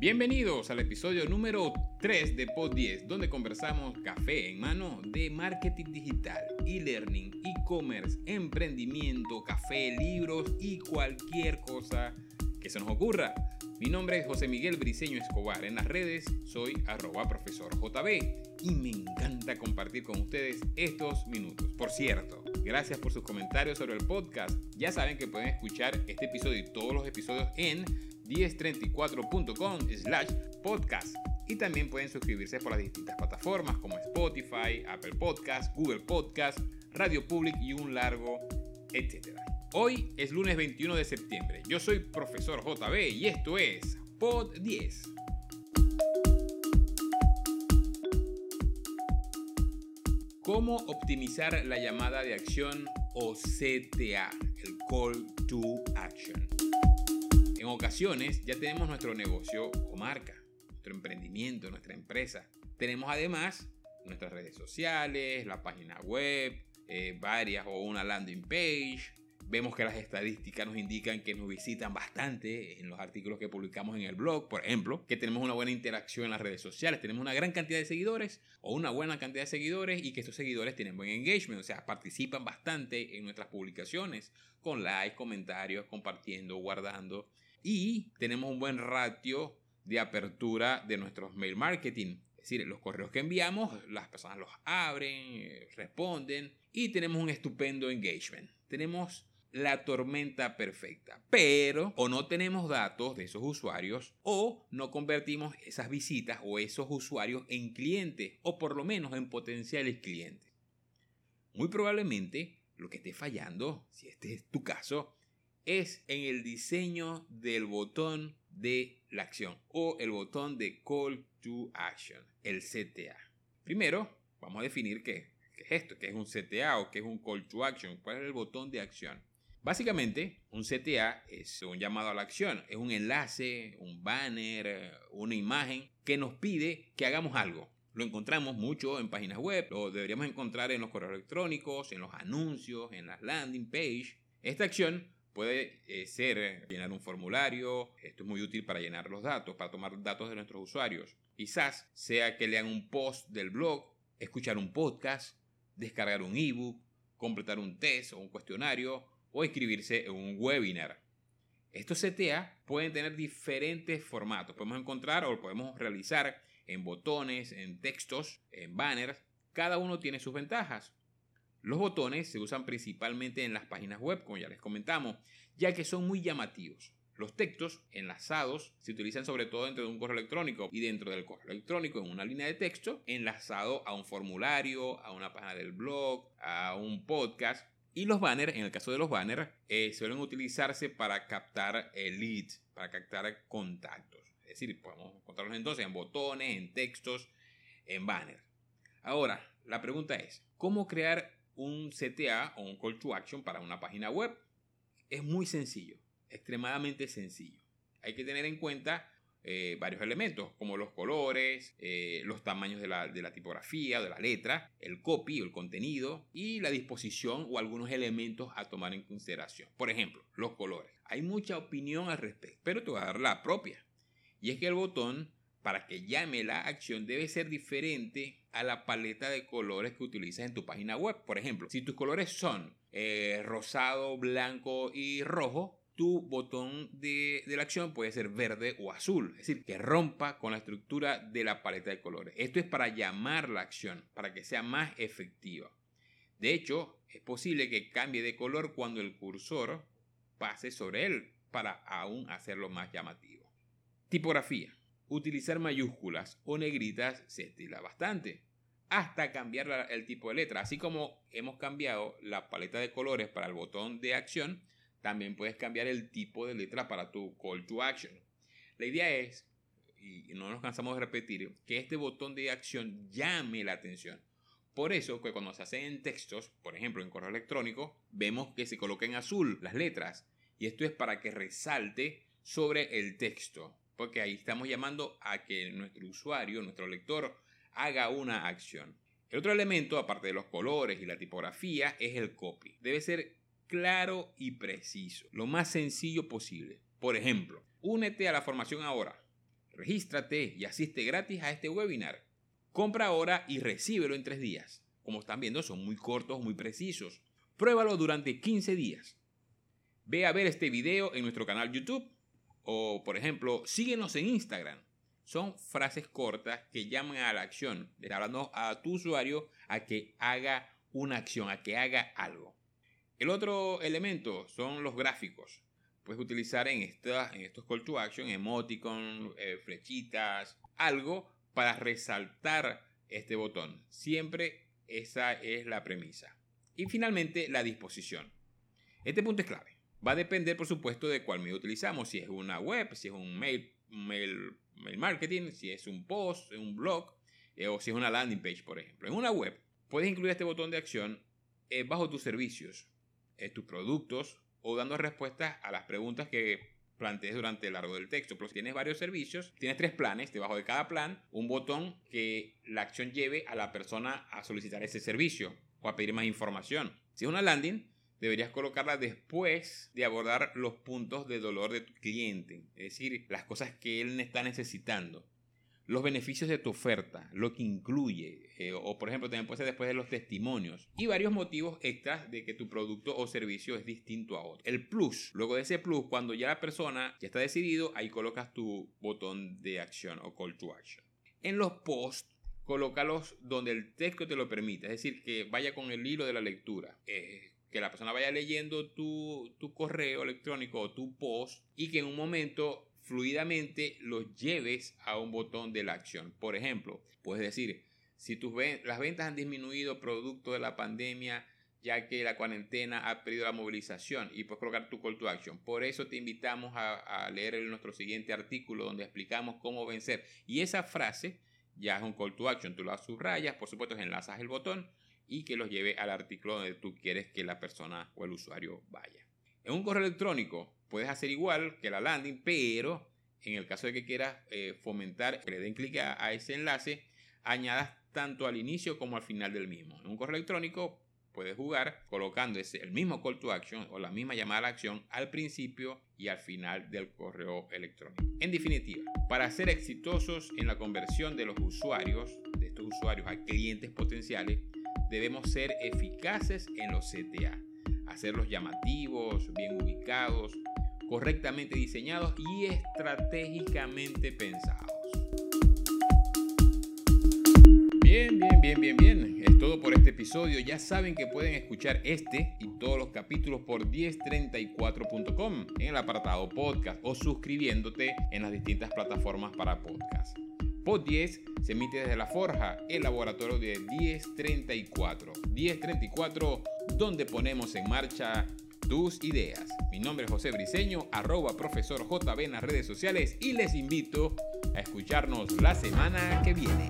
Bienvenidos al episodio número 3 de Pod 10, donde conversamos café en mano de marketing digital, e-learning, e-commerce, emprendimiento, café, libros y cualquier cosa que se nos ocurra. Mi nombre es José Miguel Briceño Escobar. En las redes soy arroba y me encanta compartir con ustedes estos minutos. Por cierto, gracias por sus comentarios sobre el podcast. Ya saben que pueden escuchar este episodio y todos los episodios en 1034.com slash podcast. Y también pueden suscribirse por las distintas plataformas como Spotify, Apple Podcast, Google Podcast, Radio Public y un largo etcétera. Hoy es lunes 21 de septiembre. Yo soy profesor JB y esto es Pod 10. ¿Cómo optimizar la llamada de acción o CTA, el Call to Action? En ocasiones ya tenemos nuestro negocio o marca, nuestro emprendimiento, nuestra empresa. Tenemos además nuestras redes sociales, la página web, eh, varias o una landing page, Vemos que las estadísticas nos indican que nos visitan bastante en los artículos que publicamos en el blog, por ejemplo, que tenemos una buena interacción en las redes sociales, tenemos una gran cantidad de seguidores o una buena cantidad de seguidores y que estos seguidores tienen buen engagement, o sea, participan bastante en nuestras publicaciones con likes, comentarios, compartiendo, guardando y tenemos un buen ratio de apertura de nuestros mail marketing. Es decir, los correos que enviamos, las personas los abren, responden y tenemos un estupendo engagement. Tenemos la tormenta perfecta. Pero o no tenemos datos de esos usuarios o no convertimos esas visitas o esos usuarios en clientes o por lo menos en potenciales clientes. Muy probablemente lo que esté fallando, si este es tu caso, es en el diseño del botón de la acción o el botón de Call to Action, el CTA. Primero, vamos a definir qué, es esto, qué es un CTA o qué es un Call to Action, cuál es el botón de acción. Básicamente, un CTA es un llamado a la acción, es un enlace, un banner, una imagen que nos pide que hagamos algo. Lo encontramos mucho en páginas web, lo deberíamos encontrar en los correos electrónicos, en los anuncios, en las landing page. Esta acción puede eh, ser llenar un formulario, esto es muy útil para llenar los datos, para tomar datos de nuestros usuarios. Quizás sea que lean un post del blog, escuchar un podcast, descargar un ebook, completar un test o un cuestionario o inscribirse en un webinar. Estos CTA pueden tener diferentes formatos. Podemos encontrar o podemos realizar en botones, en textos, en banners. Cada uno tiene sus ventajas. Los botones se usan principalmente en las páginas web, como ya les comentamos, ya que son muy llamativos. Los textos enlazados se utilizan sobre todo dentro de un correo electrónico y dentro del correo electrónico en una línea de texto enlazado a un formulario, a una página del blog, a un podcast y los banners, en el caso de los banners, eh, suelen utilizarse para captar el lead, para captar contactos. Es decir, podemos encontrarlos entonces en botones, en textos, en banners. Ahora, la pregunta es, ¿cómo crear un CTA o un call to action para una página web? Es muy sencillo, extremadamente sencillo. Hay que tener en cuenta eh, varios elementos, como los colores, eh, los tamaños de la, tipografía, de la letra, el copy o el contenido y la disposición o algunos elementos a tomar en consideración. Por ejemplo, los colores. Hay mucha opinión al respecto, pero te voy a dar la propia. Y es que el botón para que llame la acción debe ser diferente a la paleta de colores que utilizas en tu página web. Por ejemplo, si tus colores son eh, rosado, blanco y rojo, tu botón de, la acción puede ser verde o azul, es decir, que rompa con la estructura de la paleta de colores. Esto es para llamar la acción, para que sea más efectiva. De hecho, es posible que cambie de color cuando el cursor pase sobre él, para aún hacerlo más llamativo. Tipografía. Utilizar mayúsculas o negritas se estila bastante, hasta cambiar el tipo de letra. Así como hemos cambiado la paleta de colores para el botón de acción, también puedes cambiar el tipo de letra para tu call to action. La idea es, y no nos cansamos de repetir, que este botón de acción llame la atención. Por eso que cuando se hacen en textos, por ejemplo en correo electrónico, vemos que se coloca en azul las letras. Y esto es para que resalte sobre el texto. Porque ahí estamos llamando a que nuestro usuario, nuestro lector, haga una acción. El otro elemento, aparte de los colores y la tipografía, es el copy. Debe ser claro y preciso, lo más sencillo posible. Por ejemplo, únete a la formación ahora. Regístrate y asiste gratis a este webinar. Compra ahora y recíbelo en tres días. Como están viendo, son muy cortos, muy precisos. Pruébalo durante 15 días. Ve a ver este video en nuestro canal YouTube o, por ejemplo, síguenos en Instagram. Son frases cortas que llaman a la acción, hablando a tu usuario a que haga una acción, a que haga algo. El otro elemento son los gráficos. Puedes utilizar en, en estos call to action emoticon, eh, flechitas, algo para resaltar este botón. Siempre esa es la premisa. Y finalmente la disposición. Este punto es clave. Va a depender, por supuesto, de cuál medio utilizamos. Si es una web, si es un mail, mail, mail marketing, si es un post, un blog, eh, o si es una landing page, por ejemplo. En una web, puedes incluir este botón de acción eh, bajo tus servicios, eh, tus productos, o dando respuestas a las preguntas que plantees durante el largo del texto. Pero si tienes varios servicios, tienes tres planes, debajo de cada plan, un botón que la acción lleve a la persona a solicitar ese servicio o a pedir más información. Si es una landing, deberías colocarla después de abordar los puntos de dolor de tu cliente, es decir, las cosas que él está necesitando, los beneficios de tu oferta, lo que incluye, eh, o por ejemplo también puede ser después de los testimonios y varios motivos extras de que tu producto o servicio es distinto a otro. El plus, luego de ese plus, cuando ya la persona ya está decidido, ahí colocas tu botón de acción o call to action. En los posts colócalos donde el texto te lo permite, es decir, que vaya con el hilo de la lectura. Eh, que la persona vaya leyendo tu, correo electrónico o tu post y que en un momento fluidamente lo lleves a un botón de la acción. Por ejemplo, puedes decir, si tus las ventas han disminuido producto de la pandemia, ya que la cuarentena ha perdido la movilización y puedes colocar tu call to action. Por eso te invitamos a, a leer nuestro siguiente artículo donde explicamos cómo vencer. Y esa frase ya es un call to action. Tú la subrayas, por supuesto, enlazas el botón y que los lleve al artículo donde tú quieres que la persona o el usuario vaya. En un correo electrónico puedes hacer igual que la landing, pero en el caso de que quieras eh, fomentar que le den clic a, ese enlace, añadas tanto al inicio como al final del mismo. En un correo electrónico puedes jugar colocando ese, el mismo call to action o la misma llamada a la acción al principio y al final del correo electrónico. En definitiva, para ser exitosos en la conversión de los usuarios, de estos usuarios a clientes potenciales, debemos ser eficaces en los CTA, hacerlos llamativos, bien ubicados, correctamente diseñados y estratégicamente pensados. Bien, bien, bien, bien, bien. Es todo por este episodio. Ya saben que pueden escuchar este y todos los capítulos por 1034.com en el apartado podcast o suscribiéndote en las distintas plataformas para podcast. Pod 10 se emite desde La Forja, el laboratorio de 1034. 1034, donde ponemos en marcha tus ideas. Mi nombre es José Briseño, arroba profesor JB en las redes sociales y les invito a escucharnos la semana que viene.